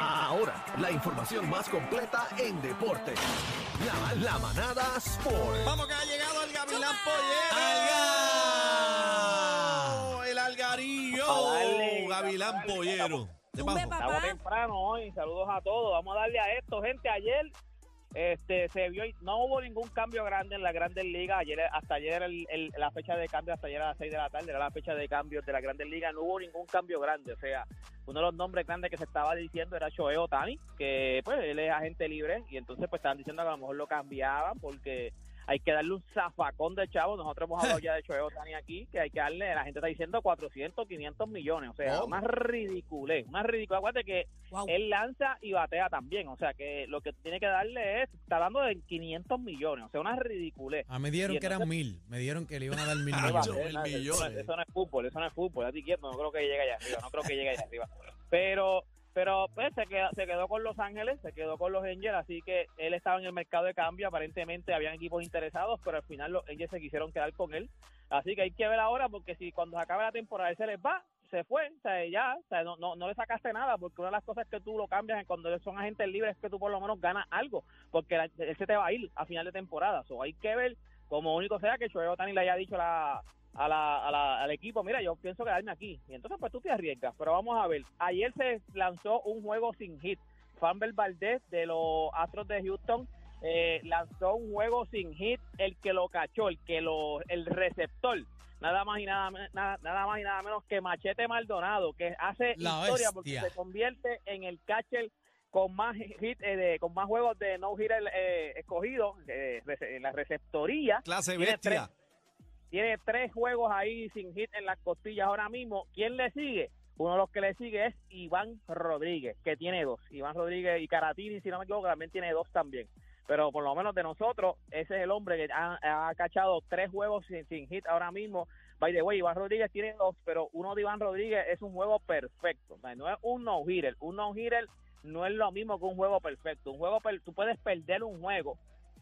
Ahora, la información más completa en deporte. La, la manada Sport. Vamos que ha llegado el Gavilán Pollero. El Algarillo. Darle, Gavilán darle, Pollero. Estamos temprano hoy, saludos a todos. Vamos a darle a esto, gente. Ayer este se vio, no hubo ningún cambio grande en las grandes ligas. Ayer, hasta ayer el- la fecha de cambio, hasta ayer a las 6 de la tarde, era la fecha de cambio de las grandes ligas. No hubo ningún cambio grande. O sea, uno de los nombres grandes que se estaba diciendo era Shohei Otani, que pues él es agente libre. Y entonces pues estaban diciendo que a lo mejor lo cambiaban porque hay que darle un zafacón de chavo. Nosotros hemos hablado ya de Shohei Otani aquí, que hay que darle, la gente está diciendo 400, 500 millones. O sea, ¿Cómo? más ridiculez, más ridículo. Acuérdate que Wow. él lanza y batea también. O sea, que lo que tiene que darle es, está hablando de 500 millones. O sea, una ridiculez. Ah, me dieron Y que eran mil. Me dieron que le iban a dar mil Ah, millones. Eso, millones. eso no es fútbol, eso no es fútbol. A ti no creo que llegue allá arriba, no creo que llegue allá arriba. Pero, pero pues se quedó, se quedó con Los Ángeles, se quedó con los Angels, así que él estaba en el mercado de cambio. Aparentemente habían equipos interesados, pero al final los Angels se quisieron quedar con él. Así que hay que ver ahora, porque si cuando se acabe la temporada él se les va, se fue, o sea, ya, o sea, no, no, no le sacaste nada, porque una de las cosas que tú lo cambias cuando son agentes libres es que tú por lo menos ganas algo, porque él se te va a ir a final de temporada. So, hay que ver, como único sea que Shohei Otani le haya dicho la, a la, a la- al equipo, mira, yo pienso quedarme aquí. Y entonces, pues tú te arriesgas. Pero vamos a ver, ayer se lanzó un juego sin hit. Fanbel Valdez de los Astros de Houston eh, lanzó un juego sin hit. El que lo cachó, el que lo, el receptor, nada más y nada, nada, nada más y nada menos que Machete Maldonado, que hace La historia porque se convierte en el catcher con más hit, eh, de- con más juegos de no hit eh, escogidos eh, en la receptoría Clase bestia. Tiene tres juegos ahí sin hit en las costillas ahora mismo. ¿Quién le sigue? Uno de los que le sigue es Iván Rodríguez, que tiene dos. Iván Rodríguez y Caratini, si no me equivoco, también tiene dos también. Pero por lo menos de nosotros, ese es el hombre que ha, ha cachado tres juegos sin, sin hit ahora mismo. By the way, Iván Rodríguez tiene dos, pero uno de Iván Rodríguez es un juego perfecto. No es un no-hitter. Un no-hitter no es lo mismo que un juego perfecto. Un juego per- tú puedes perder un juego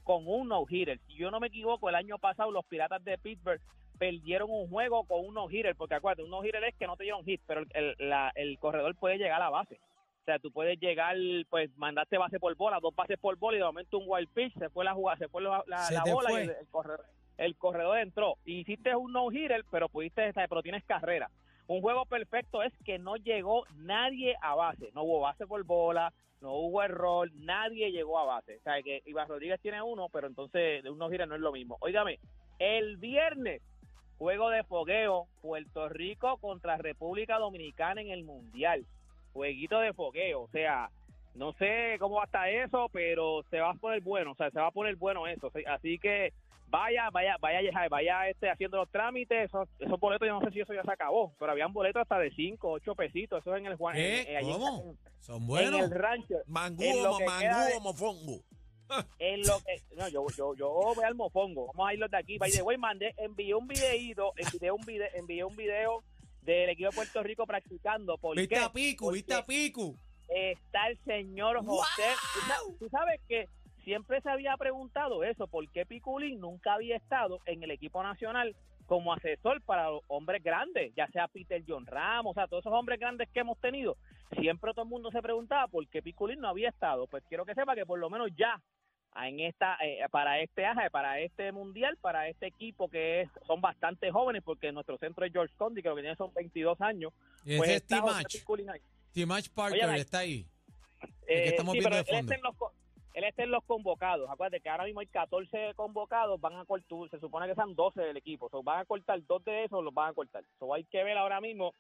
con un no-hitter. Si yo no me equivoco, el año pasado los Piratas de Pittsburgh perdieron un juego con un no-hitter, porque acuérdate, un no-hitter es que no te dieron hit, pero el, el- la- el corredor puede llegar a la base. O sea, tú puedes llegar, pues mandaste base por bola, dos bases por bola y de momento un wild pitch, se fue la jugada, se fue la, la- Se la te bola fue. y el, el corredor, el corredor entró. Y hiciste un no-hitter, pero pudiste, pero tienes carrera. Un juego perfecto es que no llegó nadie a base, no hubo base por bola, no hubo error, nadie llegó a base. O sea, que Iván Rodríguez tiene uno, pero entonces de unos giras no es lo mismo. Óigame, el viernes, juego de fogueo, Puerto Rico contra República Dominicana en el Mundial. Jueguito de fogueo, o sea, no sé cómo va a estar eso, pero se va a poner bueno, o sea, se va a poner bueno eso. sí, Así que vaya, vaya, vaya, vaya este, haciendo los trámites, esos, esos boletos, yo no sé si eso ya se acabó, pero habían boletos hasta de 5, 8 pesitos, eso es en el Juan. En- en- ¿Cómo? en- Son en buenos. el rancho. Mangú, en mo- mangú de- mofongo. En lo que, no, yo, yo, yo voy al mofongo. Vamos a irlos de aquí. By the way, mandé, envié un videíto, envié un video, envié un video del equipo de Puerto Rico practicando. ¿Por ¿Viste qué? a Pico? Porque ¿Viste a Pico? Está el señor José. ¿Tú sa- Tú sabes que siempre se había preguntado eso, ¿por qué Piculín nunca había estado en el equipo nacional como asesor para los hombres grandes, ya sea Peter John Ramos, o sea, todos esos hombres grandes que hemos tenido? Siempre todo el mundo se preguntaba por qué Piculín no había estado. Pues quiero que sepa que por lo menos ya en esta eh, para este aja, para este mundial, para este equipo que es, son bastante jóvenes, porque nuestro centro es George Condi, que lo que tiene son 22 años. Y Pues es. T-Match Parker está ahí. Eh, que estamos sí, viendo pero de él fondo. está, en los, co- él está en los convocados. Acuérdate que ahora mismo hay 14 convocados, van a cortar, se supone que son 12 del equipo. So, van a cortar dos de esos, los van a cortar. So, hay que ver ahora mismo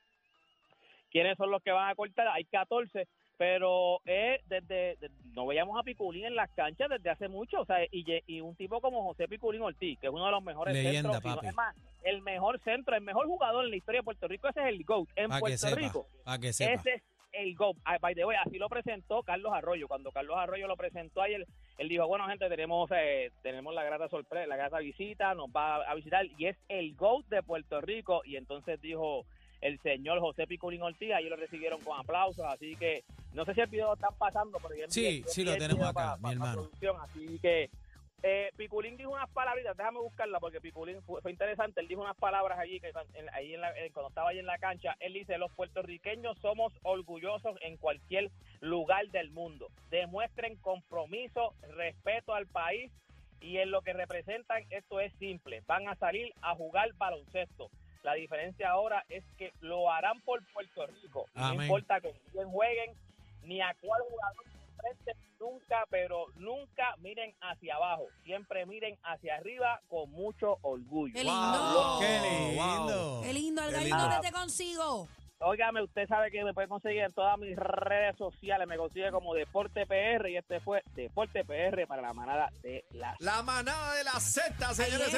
quiénes son los que van a cortar. Hay 14, pero es desde, de- no veíamos a Piculín en las canchas desde hace mucho. O sea, y, un tipo como José Piculín Ortiz, que es uno de los mejores Leyenda, centros. no- es más, el mejor centro, el mejor jugador en la historia de Puerto Rico, ese es el GOAT. En Puerto sepa. Rico. Para que sepa. Ese es el GO. Ah, By the way, así lo presentó Carlos Arroyo. Cuando Carlos Arroyo lo presentó ayer, él dijo, bueno, gente, tenemos eh, tenemos la grata sorpresa, la grata visita, nos va a visitar y es el GO de Puerto Rico. Y entonces dijo el señor José Piculín Ortiz, y lo recibieron con aplausos, así que no sé si el video lo están pasando, pero yo Sí, envié- sí lo tenemos acá, mi hermano. así que Eh, Piculín dijo unas palabritas, déjame buscarla porque Piculín fue, fue interesante. Él dijo unas palabras allí que cuando- en- ahí en la- cuando estaba ahí en la cancha. Él dice: Los puertorriqueños somos orgullosos en cualquier lugar del mundo. Demuestren compromiso, respeto al país y en lo que representan. Esto es simple: van a salir a jugar baloncesto. La diferencia ahora es que lo harán por Puerto Rico. No importa con quién jueguen ni a cuál jugador pero nunca miren hacia abajo. Siempre miren hacia arriba con mucho orgullo. Qué lindo. ¡Qué lindo! Qué lindo, Qué Algarín, lindo. ¿dónde te consigo? Óigame, usted sabe que me puede conseguir en todas mis redes sociales. Me consigue como Deporte PR y este fue Deporte PR para la manada de la La manada de la Z, señores.